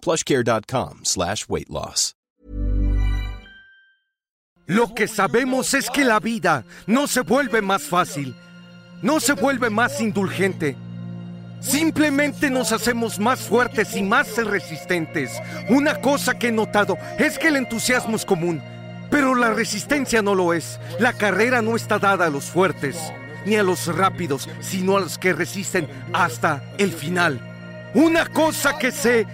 plushcare.com slash weight loss. Lo que sabemos es que la vida no se vuelve más fácil, no se vuelve más indulgente. Simplemente nos hacemos más fuertes y más resistentes. Una cosa que he notado es que el entusiasmo es común, pero la resistencia no lo es. La carrera no está dada a los fuertes, ni a los rápidos, sino a los que resisten hasta el final. Una cosa que sé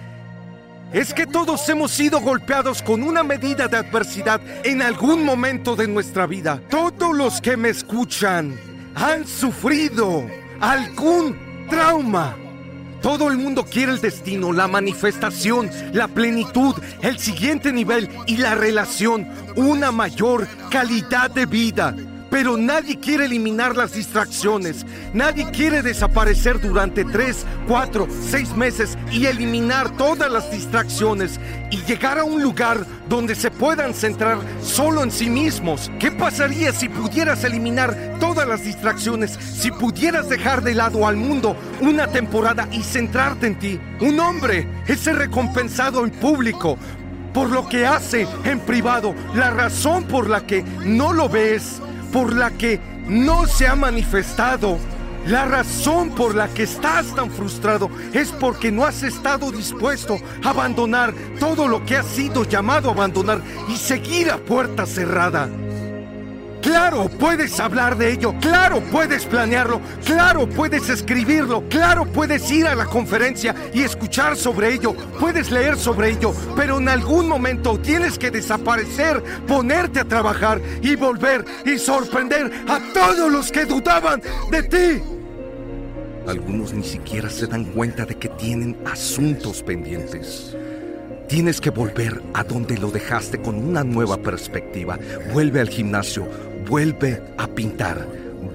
es que todos hemos sido golpeados con una medida de adversidad en algún momento de nuestra vida. Todos los que me escuchan han sufrido algún trauma. Todo el mundo quiere el destino, la manifestación, la plenitud, el siguiente nivel y la relación, una mayor calidad de vida. Pero nadie quiere eliminar las distracciones. Nadie quiere desaparecer durante 3, 4, 6 meses y eliminar todas las distracciones y llegar a un lugar donde se puedan centrar solo en sí mismos. ¿Qué pasaría si pudieras eliminar todas las distracciones? Si pudieras dejar de lado al mundo una temporada y centrarte en ti. Un hombre es recompensado en público por lo que hace en privado. La razón por la que no lo ves por la que no se ha manifestado. La razón por la que estás tan frustrado es porque no has estado dispuesto a abandonar todo lo que has sido llamado a abandonar y seguir a puerta cerrada. Claro, puedes hablar de ello, claro, puedes planearlo, claro, puedes escribirlo, claro, puedes ir a la conferencia y escuchar sobre ello, puedes leer sobre ello, pero en algún momento tienes que desaparecer, ponerte a trabajar y volver y sorprender a todos los que dudaban de ti. Algunos ni siquiera se dan cuenta de que tienen asuntos pendientes. Tienes que volver a donde lo dejaste con una nueva perspectiva. Vuelve al gimnasio, vuelve a pintar,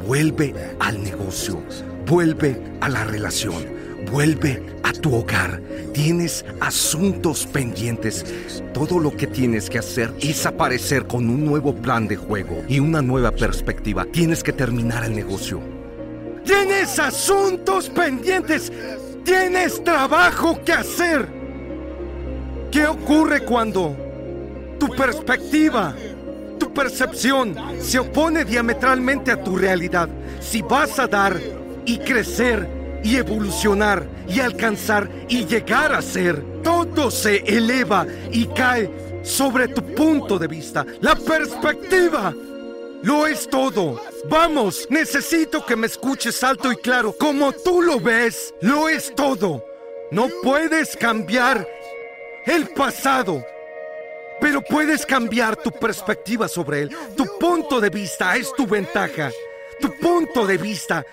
vuelve al negocio, vuelve a la relación, vuelve a tu hogar. Tienes asuntos pendientes. Todo lo que tienes que hacer es aparecer con un nuevo plan de juego y una nueva perspectiva. Tienes que terminar el negocio. Tienes asuntos pendientes. Tienes trabajo que hacer. ¿Qué ocurre cuando tu perspectiva, tu percepción se opone diametralmente a tu realidad? Si vas a dar y crecer y evolucionar y alcanzar y llegar a ser, todo se eleva y cae sobre tu punto de vista. La perspectiva lo es todo. Vamos, necesito que me escuches alto y claro. Como tú lo ves, lo es todo. No puedes cambiar el pasado. Pero puedes cambiar tu perspectiva sobre él. Tu punto de vista es tu ventaja. Tu punto de vista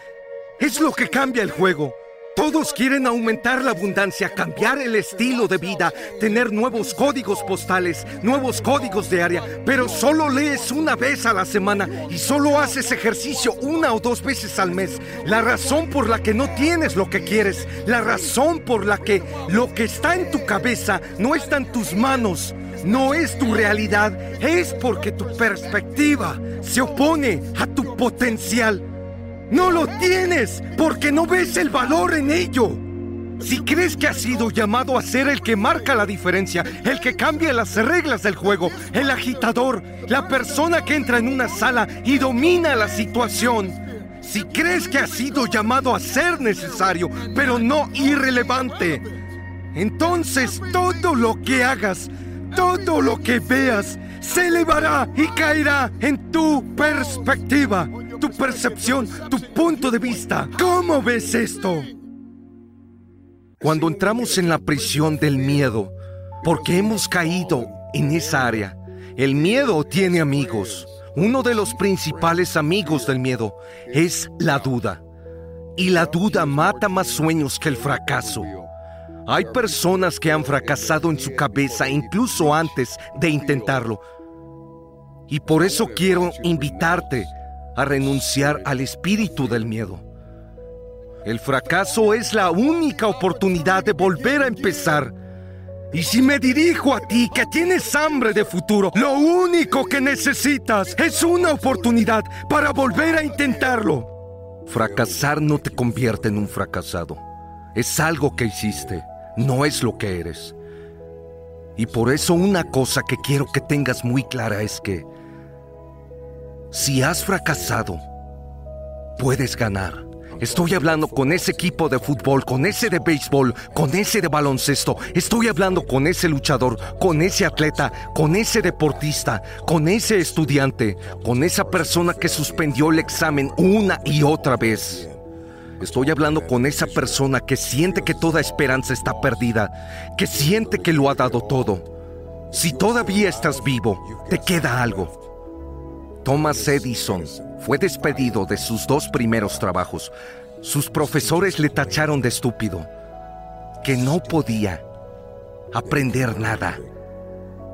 es lo que cambia el juego. Todos quieren aumentar la abundancia, cambiar el estilo de vida, tener nuevos códigos postales, nuevos códigos de área, pero solo lees una vez a la semana y solo haces ejercicio una o dos veces al mes. La razón por la que no tienes lo que quieres, la razón por la que lo que está en tu cabeza no está en tus manos, no es tu realidad, es porque tu perspectiva se opone a tu potencial. No lo tienes porque no ves el valor en ello. Si crees que has sido llamado a ser el que marca la diferencia, el que cambia las reglas del juego, el agitador, la persona que entra en una sala y domina la situación, si crees que has sido llamado a ser necesario, pero no irrelevante, entonces todo lo que hagas Todo lo que veas se elevará y caerá en tu perspectiva, tu percepción, tu punto de vista. ¿Cómo ves esto? Cuando entramos en la prisión del miedo, porque hemos caído en esa área, el miedo tiene amigos. Uno de los principales amigos del miedo es la duda. Y la duda mata más sueños que el fracaso. Hay personas que han fracasado en su cabeza incluso antes de intentarlo. Y por eso quiero invitarte a renunciar al espíritu del miedo. El fracaso es la única oportunidad de volver a empezar. Y si me dirijo a ti que tienes hambre de futuro, lo único que necesitas es una oportunidad para volver a intentarlo. Fracasar no te convierte en un fracasado. Es algo que hiciste, no es lo que eres. Y por eso una cosa que quiero que tengas muy clara es que si has fracasado, puedes ganar. Estoy hablando con ese equipo de fútbol, con ese de béisbol, con ese de baloncesto. Estoy hablando con ese luchador, con ese atleta, con ese deportista, con ese estudiante, con esa persona que suspendió el examen una y otra vez. Estoy hablando con esa persona que siente que toda esperanza está perdida, que siente que lo ha dado todo. Si todavía estás vivo, te queda algo. Thomas Edison fue despedido de sus dos primeros trabajos. Sus profesores le tacharon de estúpido, que no podía aprender nada.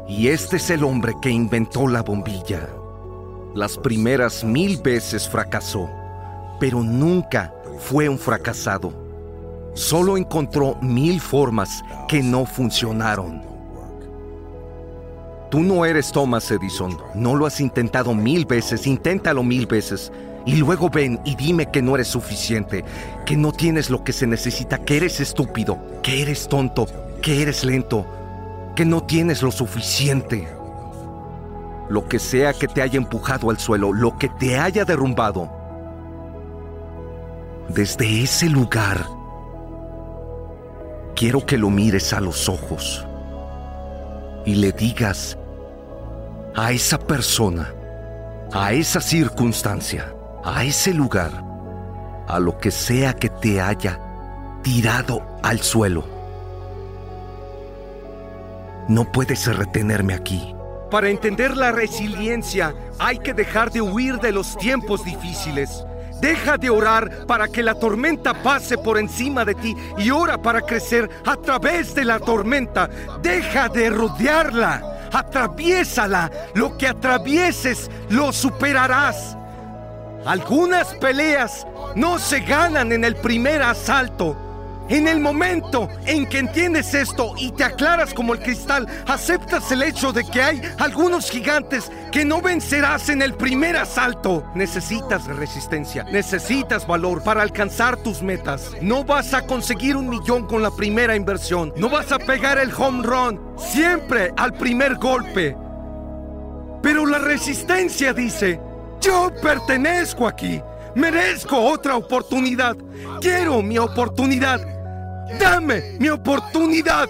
Y este es el hombre que inventó la bombilla. Las primeras mil veces fracasó, pero nunca fue un fracasado. Solo encontró mil formas que no funcionaron. Tú no eres Thomas Edison. No lo has intentado mil veces. Inténtalo mil veces. Y luego ven y dime que no eres suficiente, que no tienes lo que se necesita, que eres estúpido, que eres tonto, que eres lento, que no tienes lo suficiente. Lo que sea que te haya empujado al suelo, lo que te haya derrumbado. Desde ese lugar, quiero que lo mires a los ojos y le digas a esa persona, a esa circunstancia, a ese lugar, a lo que sea que te haya tirado al suelo. No puedes retenerme aquí. Para entender la resiliencia hay que dejar de huir de los tiempos difíciles. Deja de orar para que la tormenta pase por encima de ti y ora para crecer a través de la tormenta. Deja de rodearla atraviésala. Lo que atravieses lo superarás. Algunas peleas no se ganan en el primer asalto. En el momento en que entiendes esto y te aclaras como el cristal, aceptas el hecho de que hay algunos gigantes que no vencerás en el primer asalto. Necesitas resistencia, necesitas valor para alcanzar tus metas. No vas a conseguir un millón con la primera inversión, no vas a pegar el home run siempre al primer golpe. Pero la resistencia dice, yo pertenezco aquí. Merezco otra oportunidad. Quiero mi oportunidad. Dame mi oportunidad.